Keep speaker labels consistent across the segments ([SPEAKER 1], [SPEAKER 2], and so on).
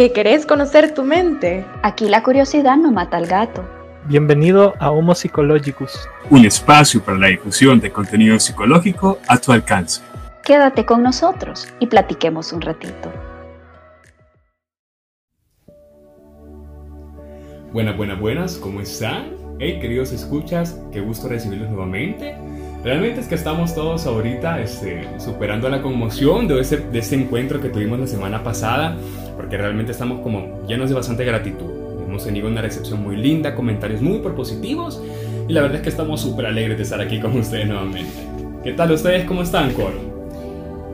[SPEAKER 1] ¿Que querés conocer tu mente?
[SPEAKER 2] Aquí la curiosidad no mata al gato.
[SPEAKER 3] Bienvenido a Homo Psychologicus,
[SPEAKER 4] un espacio para la difusión de contenido psicológico a tu alcance.
[SPEAKER 2] Quédate con nosotros y platiquemos un ratito.
[SPEAKER 5] Buenas, buenas, buenas, ¿cómo están? Hey, queridos escuchas, qué gusto recibirlos nuevamente. Realmente es que estamos todos ahorita este, superando la conmoción de ese, de ese encuentro que tuvimos la semana pasada, porque realmente estamos como llenos de bastante gratitud. Hemos tenido una recepción muy linda, comentarios muy propositivos, y la verdad es que estamos súper alegres de estar aquí con ustedes nuevamente. ¿Qué tal ustedes? ¿Cómo están, Coro?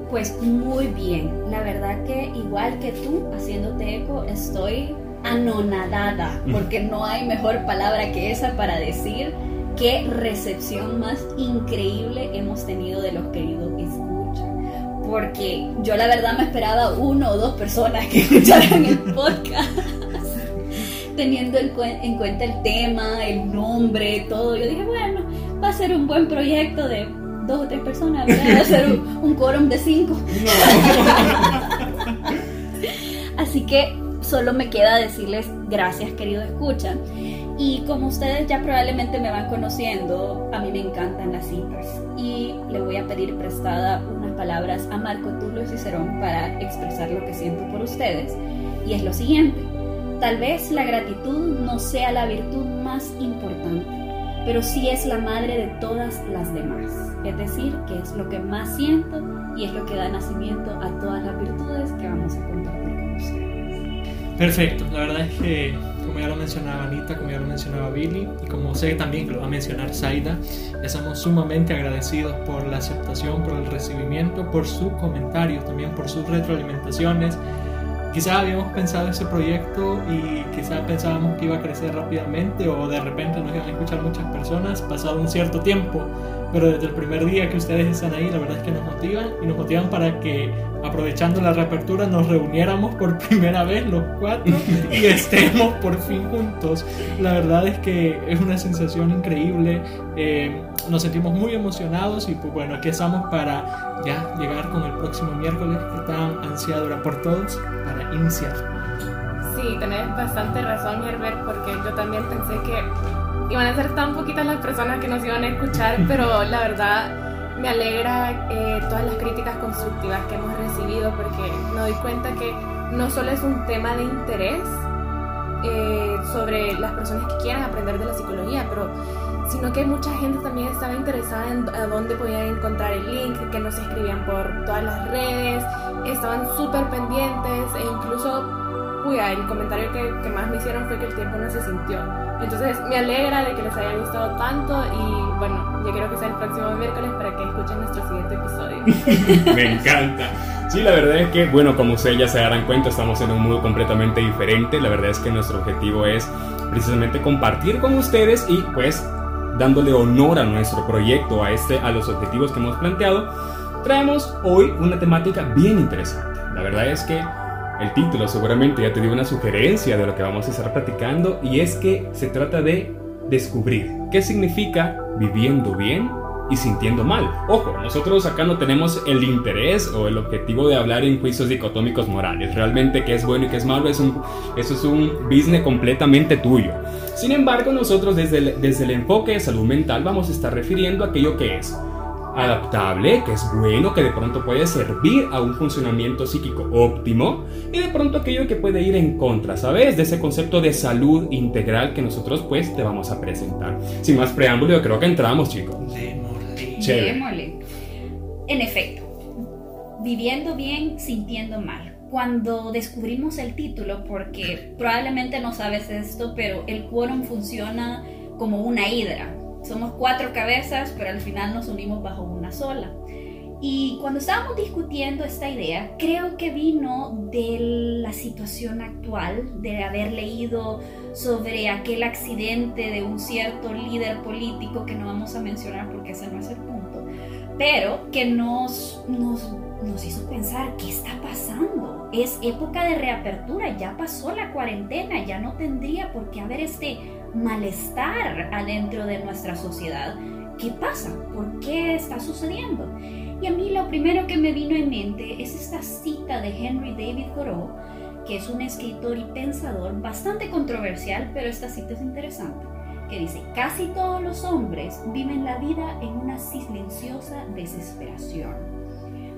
[SPEAKER 6] Pues muy bien, la verdad que igual que tú, haciéndote eco, estoy anonadada, porque no hay mejor palabra que esa para decir qué recepción más increíble hemos tenido de los queridos. Porque yo la verdad me esperaba uno o dos personas que escucharan el podcast. Teniendo en, cuenta el tema, el nombre, todo. Yo dije, bueno, va a ser un buen proyecto de dos o tres personas, va a ser un, un quórum de cinco. Así que solo me queda decirles gracias, querido escucha. Y como ustedes ya probablemente me van conociendo, a mí me encantan las citas. Y le voy a pedir prestada palabras a Marco Tulio Cicerón para expresar lo que siento por ustedes. Y es lo siguiente. Tal vez la gratitud no sea la virtud más importante, pero sí es la madre de todas las demás. Es decir, que es lo que más siento y es lo que da nacimiento a todas las virtudes que vamos a compartir con ustedes.
[SPEAKER 3] Perfecto, la verdad es que como ya lo mencionaba Anita, como ya lo mencionaba Billy y como sé también que lo va a mencionar Zaida, estamos sumamente agradecidos por la aceptación, por el recibimiento, por sus comentarios, también por sus retroalimentaciones. Quizás habíamos pensado ese proyecto y quizás pensábamos que iba a crecer rápidamente o de repente nos iban a escuchar muchas personas pasado un cierto tiempo, pero desde el primer día que ustedes están ahí, la verdad es que nos motivan y nos motivan para que aprovechando la reapertura nos reuniéramos por primera vez los cuatro y estemos por fin juntos. La verdad es que es una sensación increíble, eh, nos sentimos muy emocionados y pues bueno, aquí estamos para ya llegar con el próximo miércoles que tan ansiado era por todos para iniciar.
[SPEAKER 7] Sí, tenés bastante razón Herbert porque yo también pensé que iban a ser tan poquitas las personas que nos iban a escuchar, pero la verdad me alegra eh, todas las críticas constructivas que hemos recibido porque me doy cuenta que no solo es un tema de interés eh, sobre las personas que quieran aprender de la psicología, pero sino que mucha gente también estaba interesada en a dónde podían encontrar el link, que nos escribían por todas las redes, estaban súper pendientes e incluso, el comentario que, que más me hicieron fue que el tiempo no se sintió. Entonces me alegra de que les haya gustado tanto y bueno, yo quiero que sea el próximo miércoles para que escuchen nuestro siguiente episodio.
[SPEAKER 5] me encanta. Sí, la verdad es que, bueno, como ustedes ya se darán cuenta, estamos en un mundo completamente diferente. La verdad es que nuestro objetivo es precisamente compartir con ustedes y pues dándole honor a nuestro proyecto, a, este, a los objetivos que hemos planteado, traemos hoy una temática bien interesante. La verdad es que el título seguramente ya te dio una sugerencia de lo que vamos a estar platicando y es que se trata de descubrir qué significa viviendo bien y sintiendo mal. Ojo, nosotros acá no tenemos el interés o el objetivo de hablar en juicios dicotómicos morales. Realmente qué es bueno y qué es malo, es un, eso es un business completamente tuyo. Sin embargo, nosotros desde el, desde el enfoque de salud mental vamos a estar refiriendo a aquello que es adaptable, que es bueno, que de pronto puede servir a un funcionamiento psíquico óptimo y de pronto aquello que puede ir en contra, ¿sabes? De ese concepto de salud integral que nosotros pues te vamos a presentar. Sin más preámbulo, yo creo que entramos, chicos.
[SPEAKER 6] Démosle. En efecto, viviendo bien, sintiendo mal. Cuando descubrimos el título, porque probablemente no sabes esto, pero el quórum funciona como una hidra. Somos cuatro cabezas, pero al final nos unimos bajo sola. Y cuando estábamos discutiendo esta idea, creo que vino de la situación actual, de haber leído sobre aquel accidente de un cierto líder político que no vamos a mencionar porque ese no es el punto, pero que nos, nos, nos hizo pensar, ¿qué está pasando? Es época de reapertura, ya pasó la cuarentena, ya no tendría por qué haber este malestar adentro de nuestra sociedad. ¿Qué pasa? ¿Por qué está sucediendo? Y a mí lo primero que me vino en mente es esta cita de Henry David Thoreau que es un escritor y pensador bastante controversial, pero esta cita es interesante, que dice, casi todos los hombres viven la vida en una silenciosa desesperación.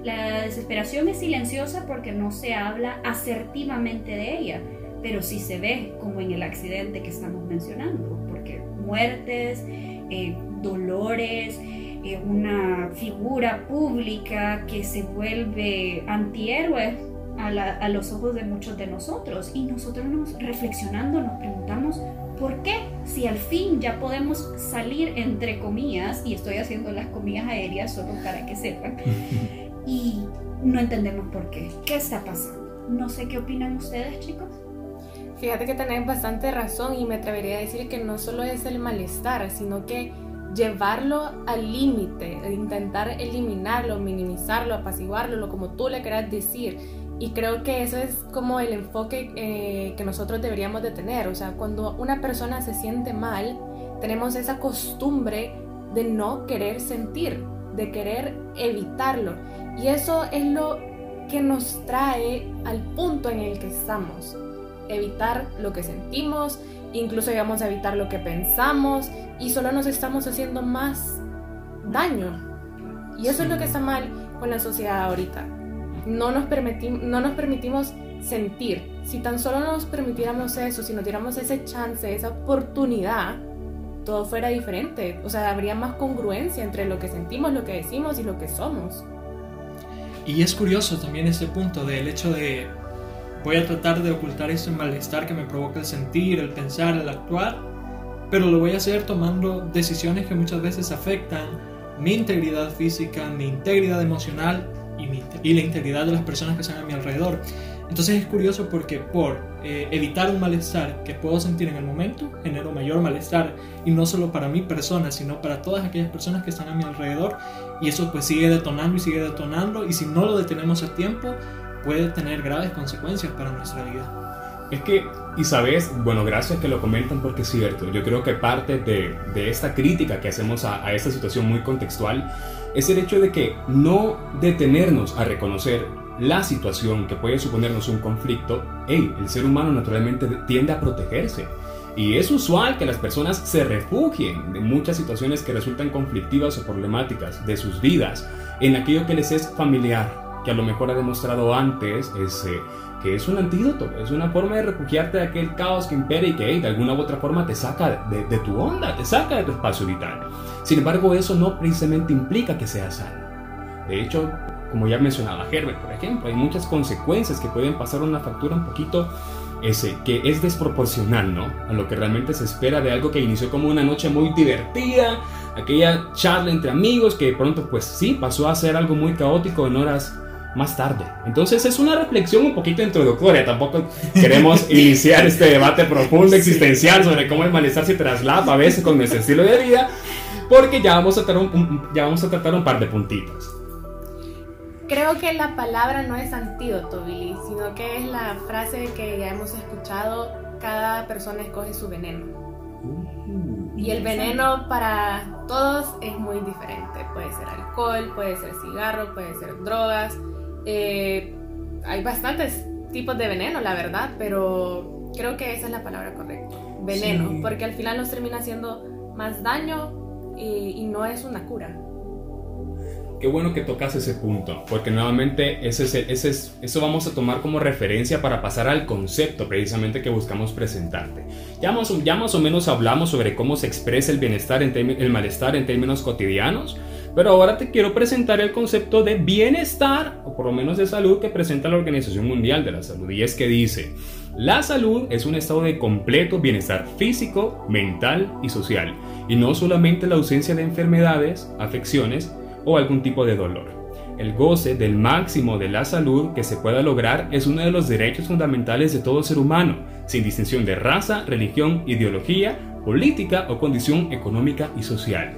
[SPEAKER 6] La desesperación es silenciosa porque no se habla asertivamente de ella, pero sí se ve como en el accidente que estamos mencionando, porque muertes, eh, dolores, eh, una figura pública que se vuelve antihéroe a, a, los ojos de muchos de nosotros y nosotros nos reflexionando nos preguntamos ¿por qué? Si al fin ya podemos salir entre comillas, y estoy haciendo las comillas aéreas solo para que sepan, y no entendemos por qué. ¿Qué está pasando? No sé qué opinan ustedes, chicos.
[SPEAKER 7] Fíjate que tenés bastante razón y me atrevería a decir que no solo es el malestar, sino que llevarlo al límite, intentar eliminarlo, minimizarlo, apaciguarlo, como tú le quieras decir. Y creo que eso es como el enfoque eh, que nosotros deberíamos de tener. O sea, cuando una persona se siente mal, tenemos esa costumbre de no querer sentir, de querer evitarlo. Y eso es lo que nos trae al punto en el que estamos evitar lo que sentimos, incluso llegamos a evitar lo que pensamos y solo nos estamos haciendo más daño. Y eso es lo que está mal con la sociedad ahorita. No nos, no nos permitimos sentir. Si tan solo nos permitiéramos eso, si nos diéramos ese chance, esa oportunidad, todo fuera diferente. O sea, habría más congruencia entre lo que sentimos, lo que decimos y lo que somos.
[SPEAKER 3] Y es curioso también ese punto del hecho de Voy a tratar de ocultar ese malestar que me provoca el sentir, el pensar, el actuar, pero lo voy a hacer tomando decisiones que muchas veces afectan mi integridad física, mi integridad emocional y, la integridad de las personas que están a mi alrededor. Entonces es curioso porque por eh, evitar un malestar que puedo sentir en el momento, genero mayor malestar y no solo para mi persona, sino para todas aquellas personas que están a mi alrededor y eso pues sigue detonando y sigue detonando y si no lo detenemos a tiempo, puede tener graves consecuencias para nuestra vida.
[SPEAKER 5] Es que, y sabes, bueno, gracias que lo comentan porque es cierto, yo creo que parte de, de esta crítica que hacemos a, esta situación muy contextual es el hecho de que no detenernos a reconocer la situación que puede suponernos un conflicto, hey, el ser humano naturalmente tiende a protegerse. Y es usual que las personas se refugien de muchas situaciones que resultan conflictivas o problemáticas de sus vidas en aquello que les es familiar, que a lo mejor ha demostrado antes ese, que es un antídoto, es una forma de refugiarte de aquel caos que impera y que de alguna u otra forma te saca de, tu onda, te saca de tu espacio vital. Sin embargo, eso no precisamente implica que sea sano. De hecho, como ya mencionaba Herbert, por ejemplo, hay muchas consecuencias que pueden pasar una factura un poquito ese, que es desproporcional, ¿no? A lo que realmente se espera de algo que inició como una noche muy divertida, aquella charla entre amigos que de pronto, pues sí, pasó a ser algo muy caótico en horas más tarde. Entonces es una reflexión un poquito introductoria, tampoco queremos iniciar este debate profundo existencial sobre cómo el malestar se traslapa a veces con nuestro estilo de vida, porque ya vamos a tratar un, ya vamos a tratar un par de puntitos.
[SPEAKER 7] Creo que la palabra no es antídoto, Billy, sino que es la frase que ya hemos escuchado, cada persona escoge su veneno. Uh, y el veneno para todos es muy diferente. Puede ser alcohol, puede ser cigarro, puede ser drogas, eh, hay bastantes tipos de veneno, la verdad, pero creo que esa es la palabra correcta. Veneno, porque al final nos termina haciendo más daño y, no es una cura.
[SPEAKER 5] Qué bueno que tocas ese punto, porque nuevamente ese ese eso vamos a tomar como referencia para pasar al concepto precisamente que buscamos presentarte. Ya más, ya más o menos hablamos sobre cómo se expresa el bienestar, en el malestar en términos cotidianos, pero ahora te quiero presentar el concepto de bienestar, o por lo menos de salud, que presenta la Organización Mundial de la Salud. Y es que dice, la salud es un estado de completo bienestar físico, mental y social, y no solamente la ausencia de enfermedades, afecciones o algún tipo de dolor. El goce del máximo de la salud que se pueda lograr es uno de los derechos fundamentales de todo ser humano, sin distinción de raza, religión, ideología, política o condición económica y social.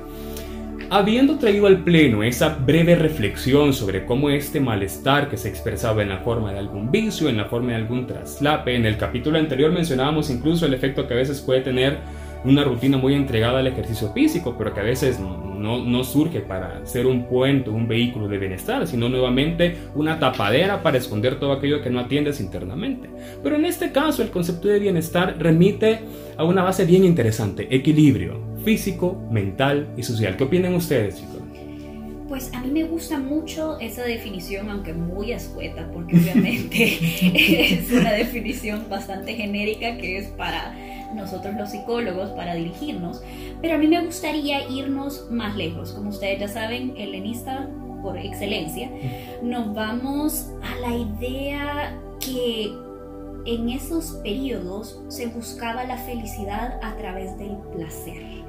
[SPEAKER 5] Habiendo traído al pleno esa breve reflexión sobre cómo este malestar que se expresaba en la forma de algún vicio, en la forma de algún traslape, en el capítulo anterior mencionábamos incluso el efecto que a veces puede tener una rutina muy entregada al ejercicio físico, pero que a veces no, no surge para ser un puente, un vehículo de bienestar, sino nuevamente una tapadera para esconder todo aquello que no atiendes internamente. Pero en este caso el concepto de bienestar remite a una base bien interesante, equilibrio físico, mental y social. ¿Qué opinan ustedes, chicos?
[SPEAKER 6] Pues a mí me gusta mucho esa definición, aunque muy escueta, porque obviamente es una definición bastante genérica que es para nosotros los psicólogos, para dirigirnos, pero a mí me gustaría irnos más lejos. Como ustedes ya saben, helenista por excelencia, nos vamos a la idea que en esos periodos se buscaba la felicidad a través del placer.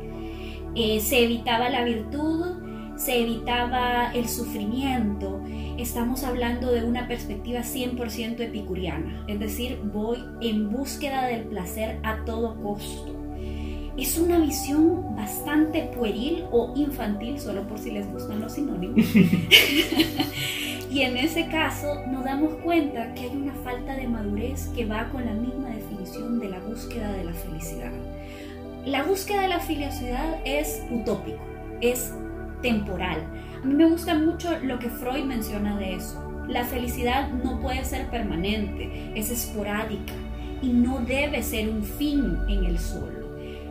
[SPEAKER 6] Eh, se evitaba la virtud, se evitaba el sufrimiento. Estamos hablando de una perspectiva 100% epicuriana, es decir, voy en búsqueda del placer a todo costo. Es una visión bastante pueril o infantil, solo por si les gustan los sinónimos. y en ese caso nos damos cuenta que hay una falta de madurez que va con la misma definición de la búsqueda de la felicidad. La búsqueda de la felicidad es utópico, es temporal. A mí me gusta mucho lo que Freud menciona de eso. La felicidad no puede ser permanente, es esporádica y no debe ser un fin en el solo.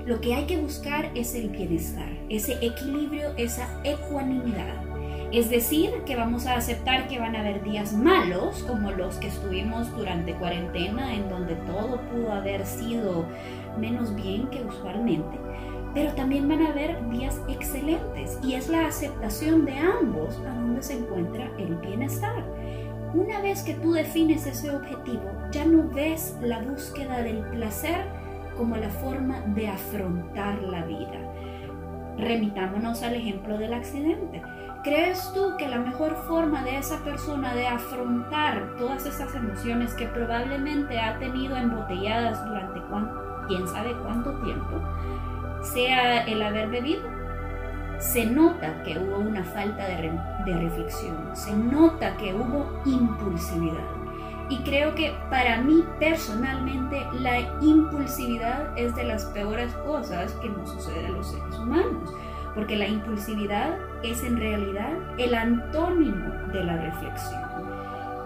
[SPEAKER 6] Lo que hay que buscar es el bienestar, ese equilibrio, esa ecuanimidad. Es decir, que vamos a aceptar que van a haber días malos, como los que estuvimos durante cuarentena, en donde todo pudo haber sido menos bien que usualmente pero también van a haber días excelentes y es la aceptación de ambos a donde se encuentra el bienestar. Una vez que tú defines ese objetivo, ya no ves la búsqueda del placer como la forma de afrontar la vida. Remitámonos al ejemplo del accidente. ¿Crees tú que la mejor forma de esa persona de afrontar todas esas emociones que probablemente ha tenido embotelladas durante quién sabe cuánto tiempo sea el haber bebido, se nota que hubo una falta de, reflexión, se nota que hubo impulsividad. Y creo que para mí personalmente la impulsividad es de las peores cosas que nos sucede a los seres humanos, porque la impulsividad es en realidad el antónimo de la reflexión.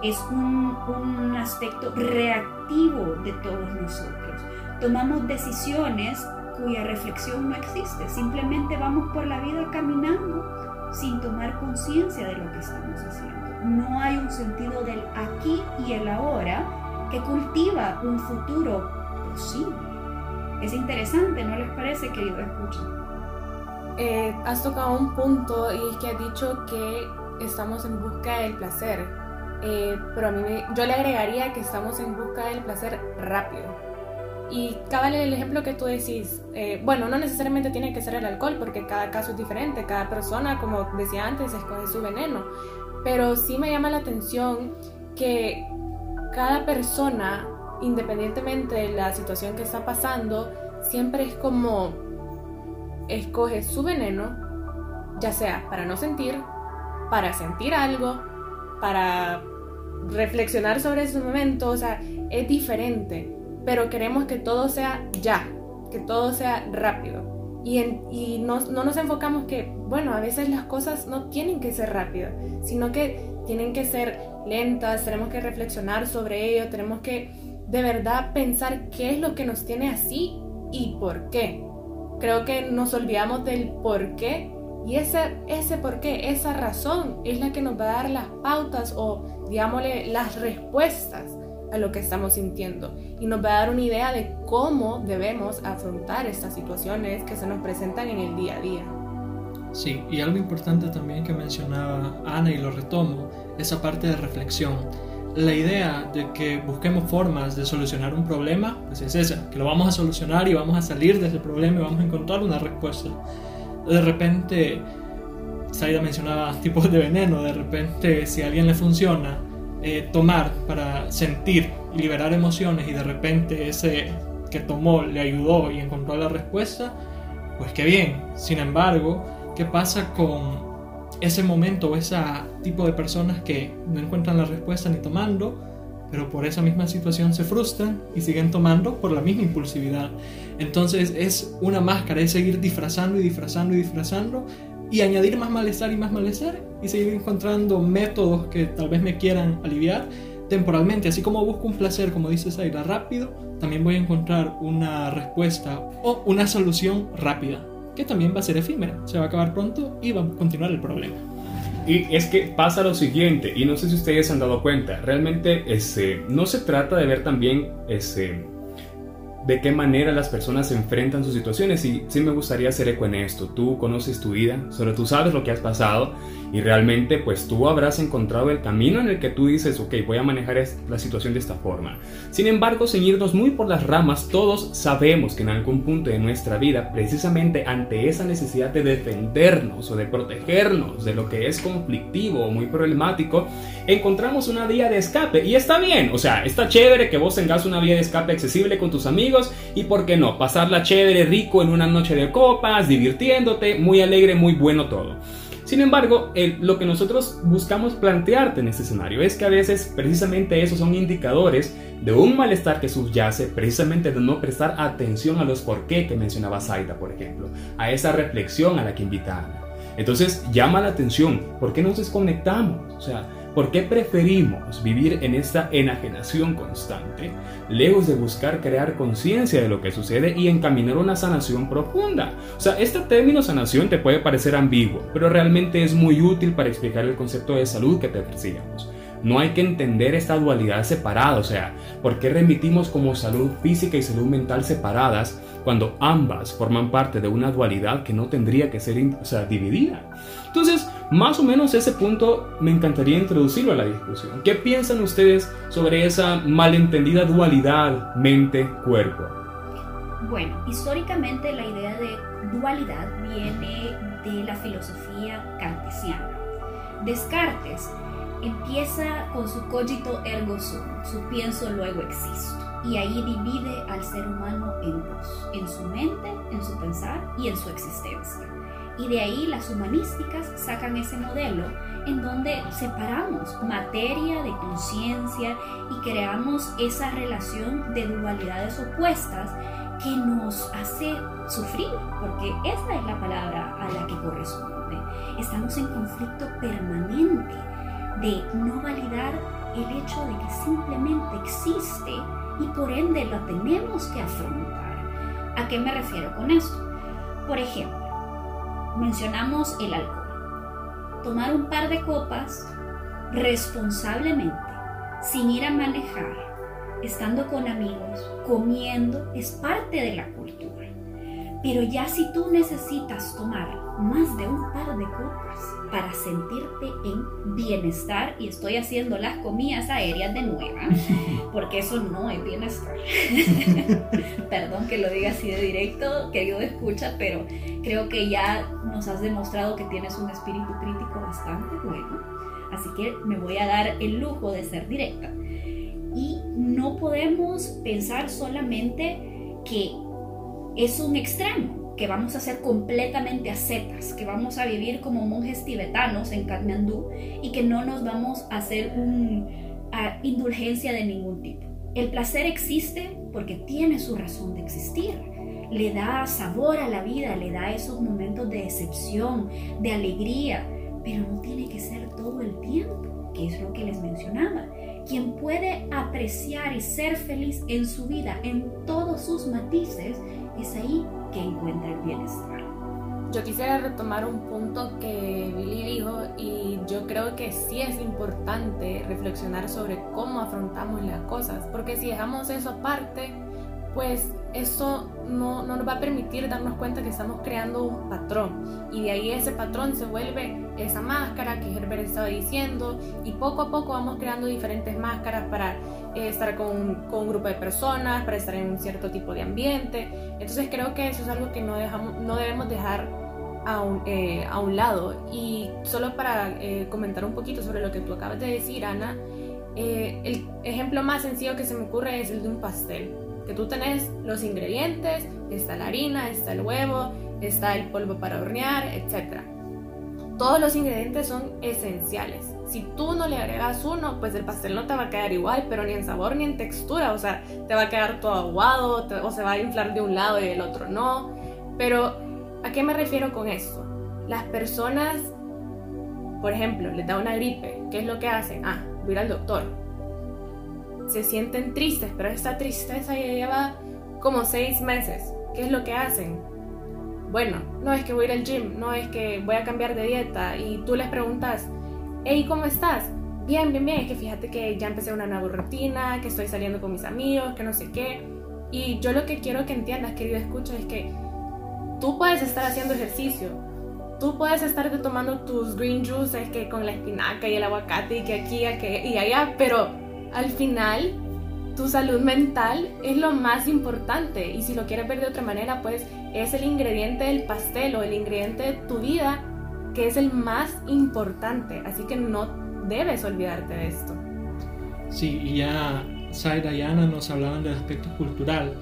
[SPEAKER 6] Es un, un aspecto reactivo de todos nosotros. Tomamos decisiones cuya reflexión no existe. Simplemente vamos por la vida caminando sin tomar conciencia de lo que estamos haciendo. No hay un sentido del aquí y el ahora que cultiva un futuro posible. Es interesante, ¿no les parece, querido escucha?
[SPEAKER 7] Eh, has tocado un punto y es que has dicho que estamos en busca del placer, eh, pero a mí yo le agregaría que estamos en busca del placer rápido y cabal el ejemplo que tú decís, eh, bueno, no necesariamente tiene que ser el alcohol porque cada caso es diferente, cada persona, como decía antes, escoge su veneno, pero sí me llama la atención que cada persona, independientemente de la situación que está pasando, siempre es como escoge su veneno, ya sea para no sentir, para sentir algo, para reflexionar sobre su momento, o sea, es diferente pero queremos que todo sea ya, que todo sea rápido. Y, y no, no, nos enfocamos que, bueno, a veces las cosas no tienen que ser rápidas, sino que tienen que ser lentas, tenemos que reflexionar sobre ello, tenemos que de verdad pensar qué es lo que nos tiene así y por qué. Creo que nos olvidamos del por qué y ese, ese por qué, esa razón es la que nos va a dar las pautas o, digámosle, las respuestas a lo que estamos sintiendo y nos va a dar una idea de cómo debemos afrontar estas situaciones que se nos presentan en el día a día.
[SPEAKER 3] Sí, y algo importante también que mencionaba Ana y lo retomo, esa parte de reflexión. La idea de que busquemos formas de solucionar un problema, pues es esa, que lo vamos a solucionar y vamos a salir de ese problema y vamos a encontrar una respuesta. De repente, Saida mencionaba tipos de veneno, de repente si a alguien le funciona eh, tomar para sentir y liberar emociones y de repente ese que tomó le ayudó y encontró la respuesta, pues qué bien. Sin embargo, ¿qué pasa con ese momento o ese tipo de personas que no encuentran la respuesta ni tomando, pero por esa misma situación se frustran y siguen tomando por la misma impulsividad. Entonces es una máscara, es seguir disfrazando y disfrazando y disfrazando y añadir más malestar y más malestar y seguir encontrando métodos que tal vez me quieran aliviar temporalmente. Así como busco un placer, como dice Zaira, rápido, también voy a encontrar una respuesta o una solución rápida, que también va a ser efímera, se va a acabar pronto y va a continuar el problema.
[SPEAKER 5] Y es que pasa lo siguiente, y no sé si ustedes han dado cuenta, realmente ese, no se trata de ver también ese, de qué manera las personas se enfrentan sus situaciones y sí me gustaría hacer eco en esto. Tú conoces tu vida, solo tú sabes lo que has pasado y realmente pues tú habrás encontrado el camino en el que tú dices, ok, voy a manejar la situación de esta forma. Sin embargo, sin irnos muy por las ramas, todos sabemos que en algún punto de nuestra vida, precisamente ante esa necesidad de defendernos o de protegernos de lo que es conflictivo o muy problemático, encontramos una vía de escape y está bien, o sea, está chévere que vos tengas una vía de escape accesible con tus amigos y por qué no, pasarla chévere, rico en una noche de copas, divirtiéndote, muy alegre, muy bueno todo. Sin embargo, lo que nosotros buscamos plantearte en este escenario es que a veces precisamente esos son indicadores de un malestar que subyace precisamente de no prestar atención a los por qué que mencionaba Zaida, por ejemplo, a esa reflexión a la que invita Ana. Entonces llama la atención, ¿por qué nos desconectamos? O ¿Por qué preferimos vivir en esta enajenación constante, lejos de buscar crear conciencia de lo que sucede y encaminar una sanación profunda? O sea, este término sanación te puede parecer ambiguo, pero realmente es muy útil para explicar el concepto de salud que te ofrecíamos. No hay que entender esta dualidad separada, o sea, ¿por qué remitimos como salud física y salud mental separadas cuando ambas forman parte de una dualidad que no tendría que ser dividida? Entonces, más o menos ese punto me encantaría introducirlo a la discusión. ¿Qué piensan ustedes sobre esa malentendida dualidad mente-cuerpo?
[SPEAKER 6] Bueno, históricamente la idea de dualidad viene de la filosofía cartesiana. Descartes empieza con su cogito ergo sum, su pienso luego existo, y ahí divide al ser humano en dos, en su mente, en su pensar y en su existencia. Y de ahí las humanísticas sacan ese modelo en donde separamos materia de conciencia y creamos esa relación de dualidades opuestas que nos hace sufrir, porque esa es la palabra a la que corresponde. Estamos en conflicto permanente de no validar el hecho de que simplemente existe y por ende lo tenemos que afrontar. ¿A qué me refiero con esto? Por ejemplo, mencionamos el alcohol. Tomar un par de copas responsablemente, sin ir a manejar, estando con amigos, comiendo, es parte de la cultura. Pero ya si tú necesitas tomar más de un par de copas para sentirte en bienestar, y estoy haciendo las comidas aéreas de nueva, porque eso no es bienestar. Perdón que lo diga así de directo, querido escucha, pero creo que ya nos has demostrado que tienes un espíritu crítico bastante bueno, así que me voy a dar el lujo de ser directa. Y no podemos pensar solamente que es un extremo, que vamos a ser completamente ascetas, que vamos a vivir como monjes tibetanos en Kathmandú y que no nos vamos a hacer una indulgencia de ningún tipo. El placer existe porque tiene su razón de existir. Le da sabor a la vida, le da esos momentos de excepción, de alegría, pero no tiene que ser todo el tiempo, que es lo que les mencionaba. Quien puede apreciar y ser feliz en su vida en todos sus matices es ahí que encuentra el bienestar.
[SPEAKER 7] Yo quisiera retomar un punto que Billy dijo y yo creo que sí es importante reflexionar sobre cómo afrontamos las cosas, porque si dejamos eso aparte, pues eso no, no, nos va a permitir darnos cuenta que estamos creando un patrón y de ahí ese patrón se vuelve esa máscara que Herbert estaba diciendo y poco a poco vamos creando diferentes máscaras para estar con, con, un grupo de personas, para estar en un cierto tipo de ambiente. Entonces creo que eso es algo que no, dejamos, no debemos dejar a un, eh, a un lado. Y solo para eh, comentar un poquito sobre lo que tú acabas de decir, Ana, el ejemplo más sencillo que se me ocurre es el de un pastel que tú tenés los ingredientes, está la harina, está el huevo, está el polvo para hornear, etc. Todos los ingredientes son esenciales, si tú no le agregas uno, pues el pastel no te va a quedar igual, pero ni en sabor ni en textura, o sea, te va a quedar todo aguado o se va a inflar de un lado y del otro no. Pero, ¿a qué me refiero con esto? Las personas, por ejemplo, les da una gripe, ¿qué es lo que hacen? Ah, voy al doctor. Se sienten tristes, pero esta tristeza ya lleva como seis meses. ¿Qué es lo que hacen? Bueno, no es que voy al gym, no es que voy a cambiar de dieta y tú les preguntas, hey, ¿cómo estás? Bien, bien, bien, que fíjate que ya empecé una nueva rutina, que estoy saliendo con mis amigos, que no sé qué. Y yo lo que quiero que entiendas, querido escucha, es que tú puedes estar haciendo ejercicio, tú puedes estarte tomando tus green juices que con la espinaca y el aguacate y que aquí y allá, pero al final tu salud mental es lo más importante. Y si lo quieres ver de otra manera, pues es el ingrediente del pastel o el ingrediente de tu vida que es el más importante, así que no debes olvidarte de esto.
[SPEAKER 3] Sí, y ya Saida y Ana nos hablaban del aspecto cultural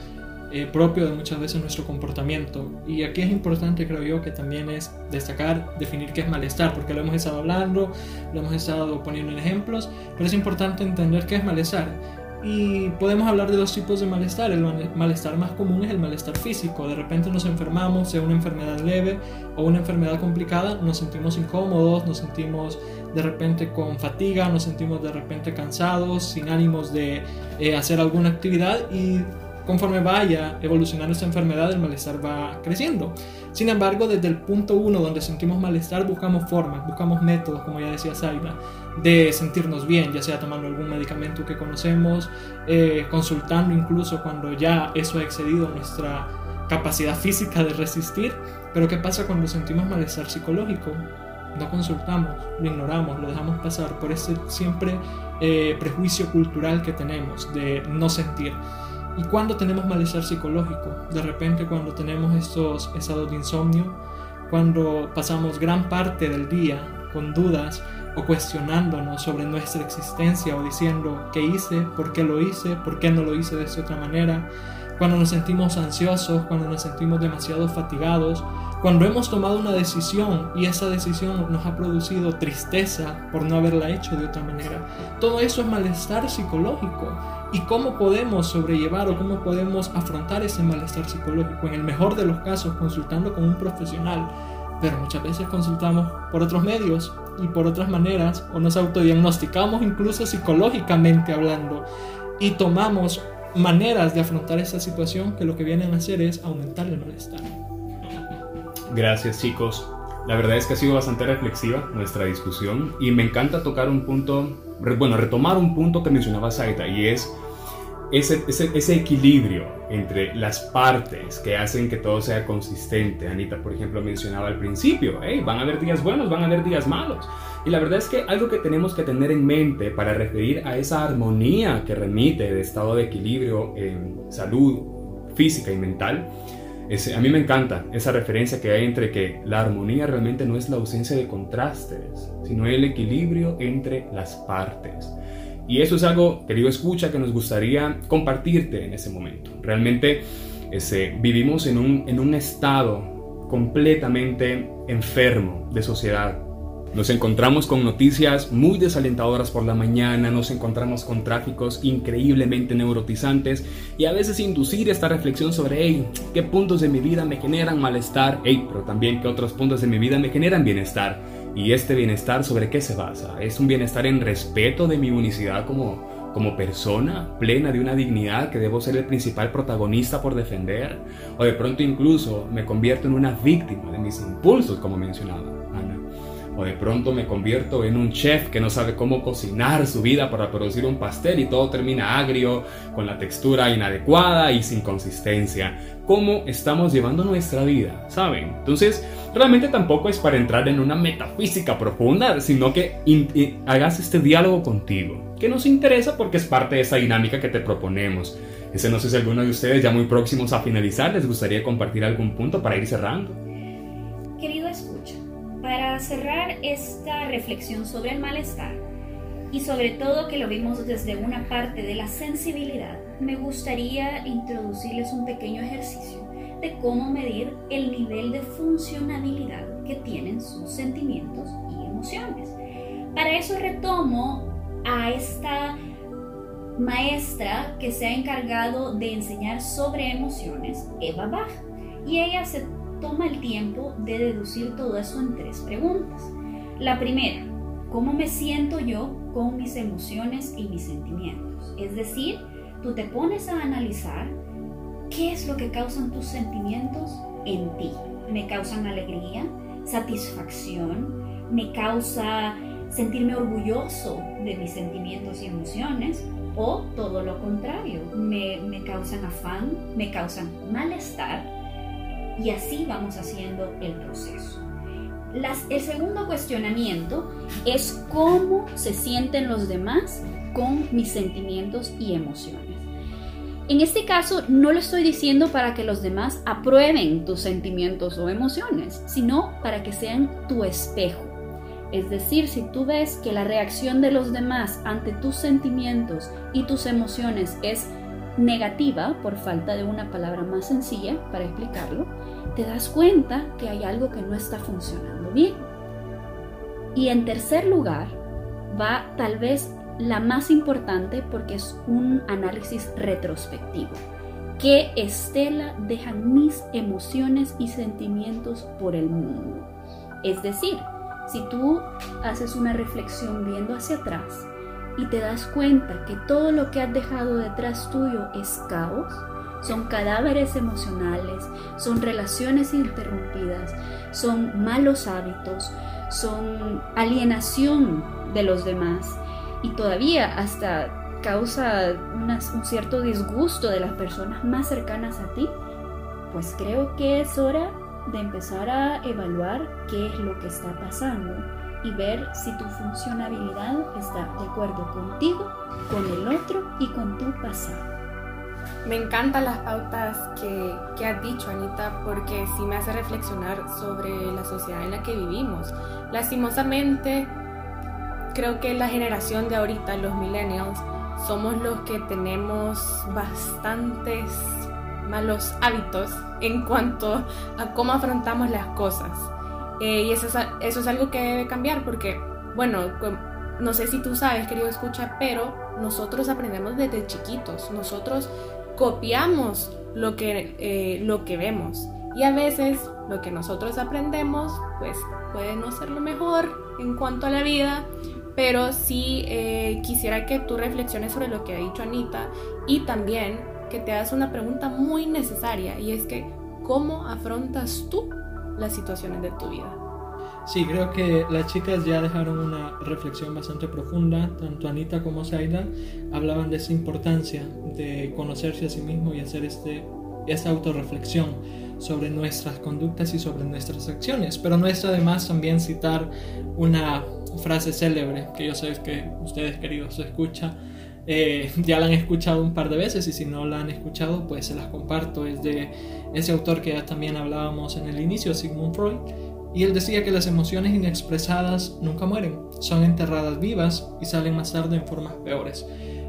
[SPEAKER 3] eh, propio de muchas veces nuestro comportamiento. Y aquí es importante, creo yo, que también es destacar, definir qué es malestar, porque lo hemos estado hablando, lo hemos estado poniendo en ejemplos, pero es importante entender qué es malestar. Y podemos hablar de dos tipos de malestar. El malestar más común es el malestar físico. De repente nos enfermamos, sea una enfermedad leve o una enfermedad complicada, nos sentimos incómodos, nos sentimos de repente con fatiga, nos sentimos de repente cansados, sin ánimos de eh, hacer alguna actividad y conforme vaya evolucionando esta enfermedad, el malestar va creciendo. Sin embargo, desde el punto uno donde sentimos malestar, buscamos formas, buscamos métodos, como ya decía Zaira, de sentirnos bien, ya sea tomando algún medicamento que conocemos, eh, consultando incluso cuando ya eso ha excedido nuestra capacidad física de resistir. Pero ¿qué pasa cuando sentimos malestar psicológico? No consultamos, lo ignoramos, lo dejamos pasar por ese siempre eh, prejuicio cultural que tenemos de no sentir. ¿Y cuando tenemos malestar psicológico? De repente cuando tenemos estos estados de insomnio, cuando pasamos gran parte del día con dudas o cuestionándonos sobre nuestra existencia o diciendo qué hice, por qué lo hice, por qué no lo hice de esta otra manera, cuando nos sentimos ansiosos, cuando nos sentimos demasiado fatigados, cuando hemos tomado una decisión y esa decisión nos ha producido tristeza por no haberla hecho de otra manera. Todo eso es malestar psicológico. ¿Y cómo podemos sobrellevar o cómo podemos afrontar ese malestar psicológico? En el mejor de los casos, consultando con un profesional. Pero muchas veces consultamos por otros medios y por otras maneras o nos autodiagnosticamos incluso psicológicamente hablando y tomamos maneras de afrontar esa situación que lo que vienen a hacer es aumentar el malestar.
[SPEAKER 5] Gracias chicos. La verdad es que ha sido bastante reflexiva nuestra discusión y me encanta tocar un punto, bueno, retomar un punto que mencionaba Saita y es ese, ese, equilibrio entre las partes que hacen que todo sea consistente. Anita, por ejemplo, mencionaba al principio, hey, van a haber días buenos, van a haber días malos. Y la verdad es que algo que tenemos que tener en mente para referir a esa armonía que remite de estado de equilibrio en salud física y mental, a mí me encanta esa referencia que hay entre que la armonía realmente no es la ausencia de contrastes, sino el equilibrio entre las partes. Y eso es algo, querido escucha, que nos gustaría compartirte en ese momento. Realmente ese, vivimos en un, en un estado completamente enfermo de sociedad nos encontramos con noticias muy desalentadoras por la mañana, nos encontramos con tráficos increíblemente neurotizantes y a veces inducir esta reflexión sobre, hey, ¿qué puntos de mi vida me generan malestar? Hey, pero también qué otros puntos de mi vida me generan bienestar. Y este bienestar, ¿sobre qué se basa? ¿Es un bienestar en respeto de mi unicidad como, como persona, plena de una dignidad que debo ser el principal protagonista por defender? ¿O de pronto incluso me convierto en una víctima de mis impulsos, como mencionaba? De pronto me convierto en un chef que no sabe cómo cocinar su vida para producir un pastel y todo termina agrio, con la textura inadecuada y sin consistencia. ¿Cómo estamos llevando nuestra vida? ¿Saben? Entonces, realmente tampoco es para entrar en una metafísica profunda, sino que hagas este diálogo contigo, que nos interesa porque es parte de esa dinámica que te proponemos. Ese no sé si alguno de ustedes ya muy próximos a finalizar les gustaría compartir algún punto para ir cerrando.
[SPEAKER 6] Cerrar esta reflexión sobre el malestar y sobre todo que lo vimos desde una parte de la sensibilidad, me gustaría introducirles un pequeño ejercicio de cómo medir el nivel de funcionabilidad que tienen sus sentimientos y emociones. Para eso retomo a esta maestra que se ha encargado de enseñar sobre emociones, Eva Bach, y ella se toma el tiempo de deducir todo eso en tres preguntas. La primera, ¿cómo me siento yo con mis emociones y mis sentimientos? Es decir, tú te pones a analizar qué es lo que causan tus sentimientos en ti. ¿Me causan alegría, satisfacción? ¿Me causa sentirme orgulloso de mis sentimientos y emociones? o todo lo contrario, me, causan afán, me causan malestar y así vamos haciendo el proceso. el segundo cuestionamiento es cómo se sienten los demás con mis sentimientos y emociones. En este caso, no lo estoy diciendo para que los demás aprueben tus sentimientos o emociones, sino para que sean tu espejo es decir, si tú ves que la reacción de los demás ante tus sentimientos y tus emociones es negativa, por falta de una palabra más sencilla para explicarlo, te das cuenta que hay algo que no está funcionando bien. Y en tercer lugar, va tal vez la más importante porque es un análisis retrospectivo. ¿Qué estela dejan mis emociones y sentimientos por el mundo? Es decir, si tú haces una reflexión viendo hacia atrás y te das cuenta que todo lo que has dejado detrás tuyo es caos, son cadáveres emocionales, son relaciones interrumpidas, son malos hábitos, son alienación de los demás y todavía hasta causa un cierto disgusto de las personas más cercanas a ti, pues creo que es hora de empezar a evaluar qué es lo que está pasando y ver si tu funcionabilidad está de acuerdo contigo, con el otro y con tu pasado.
[SPEAKER 7] Me encantan las pautas que, que, has dicho, Anita, porque sí me hace reflexionar sobre la sociedad en la que vivimos. Lastimosamente, creo que la generación de ahorita, los millennials, somos los que tenemos bastantes malos hábitos en cuanto a cómo afrontamos las cosas. Eh, y eso es, algo que debe cambiar porque, bueno, no sé si tú sabes, querido escucha, pero nosotros aprendemos desde chiquitos, nosotros copiamos lo que, eh, lo que vemos. Y a veces lo que nosotros aprendemos, pues puede no ser lo mejor en cuanto a la vida, pero sí eh, quisiera que tú reflexiones sobre lo que ha dicho Anita y también que te hagas una pregunta muy necesaria y es que ¿cómo afrontas tú las situaciones de tu vida?
[SPEAKER 3] Sí, creo que las chicas ya dejaron una reflexión bastante profunda, tanto Anita como Zaida hablaban de esa importancia de conocerse a sí mismo y hacer este, esta autorreflexión sobre nuestras conductas y sobre nuestras acciones. Pero no está de más también citar una frase célebre que yo sé que ustedes queridos escuchan eh, ya la han escuchado un par de veces y si no la han escuchado, pues se las comparto. Es de ese autor que ya también hablábamos en el inicio, Sigmund Freud. Y él decía que las emociones inexpresadas nunca mueren, son enterradas vivas y salen más tarde en formas peores.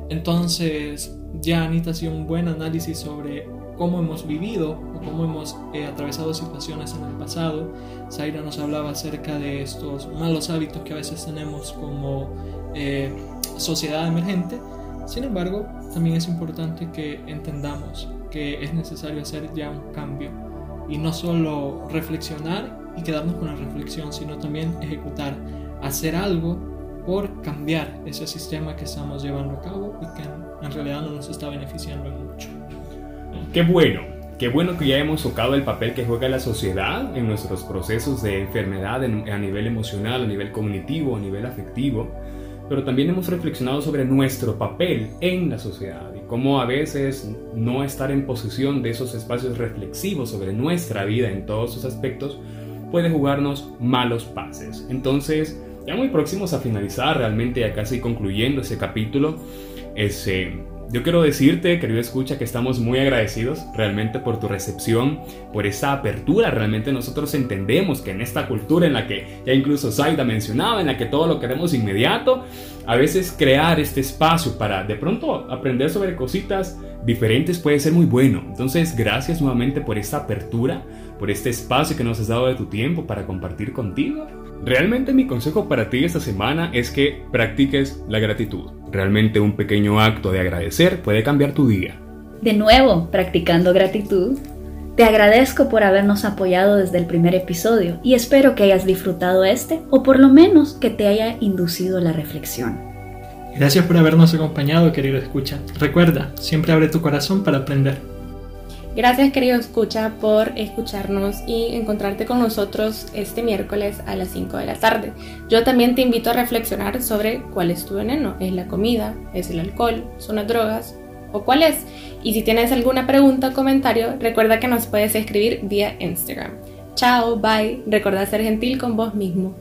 [SPEAKER 3] Entonces, ya Anita hacía un buen análisis sobre cómo hemos vivido o cómo hemos eh, atravesado situaciones en el pasado. Zaira nos hablaba acerca de estos malos hábitos que a veces tenemos como eh, sociedad emergente sin embargo, también es importante que entendamos que es necesario hacer ya un cambio y no solo reflexionar y quedarnos con la reflexión, sino también ejecutar, hacer algo por cambiar ese sistema que estamos llevando a cabo y que en realidad no nos está beneficiando mucho.
[SPEAKER 5] Qué bueno, qué bueno que ya hemos tocado el papel que juega la sociedad en nuestros procesos de enfermedad a nivel emocional, a nivel cognitivo, a nivel afectivo pero también hemos reflexionado sobre nuestro papel en la sociedad y cómo a veces no estar en posesión de esos espacios reflexivos sobre nuestra vida en todos sus aspectos puede jugarnos malos pases. Entonces, ya muy próximos a finalizar, realmente ya casi concluyendo ese capítulo, ese yo quiero decirte, querido escucha, que estamos muy agradecidos realmente por tu recepción, por esa apertura. Realmente nosotros entendemos que en esta cultura en la que ya incluso Zaida mencionaba, en la que todo lo queremos inmediato, a veces crear este espacio para de pronto aprender sobre cositas diferentes puede ser muy bueno. Entonces, gracias nuevamente por esta apertura, por este espacio que nos has dado de tu tiempo para compartir contigo. Realmente mi consejo para ti esta semana es que practiques la gratitud. Realmente un pequeño acto de agradecer puede cambiar tu día.
[SPEAKER 2] De nuevo, practicando gratitud, te agradezco por habernos apoyado desde el primer episodio y espero que hayas disfrutado este o por lo menos que te haya inducido la reflexión.
[SPEAKER 3] Gracias por habernos acompañado, querido escucha. Recuerda, siempre abre tu corazón para aprender.
[SPEAKER 7] Gracias querido escucha por escucharnos y encontrarte con nosotros este miércoles a las 5 de la tarde. Yo también te invito a reflexionar sobre cuál es tu veneno. ¿Es la comida? ¿Es el alcohol? ¿Son las drogas? ¿O cuál es? Y si tienes alguna pregunta o comentario, recuerda que nos puedes escribir vía Instagram. Chao, bye. Recuerda ser gentil con vos mismo.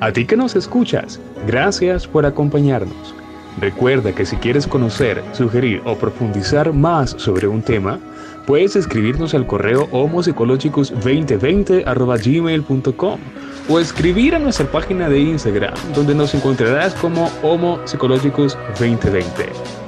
[SPEAKER 5] A ti que nos escuchas, gracias por acompañarnos. Recuerda que si quieres conocer, sugerir o profundizar más sobre un tema, puedes escribirnos al correo homopsicologicus2020.gmail.com o escribir a nuestra página de Instagram, donde nos encontrarás como Homo 2020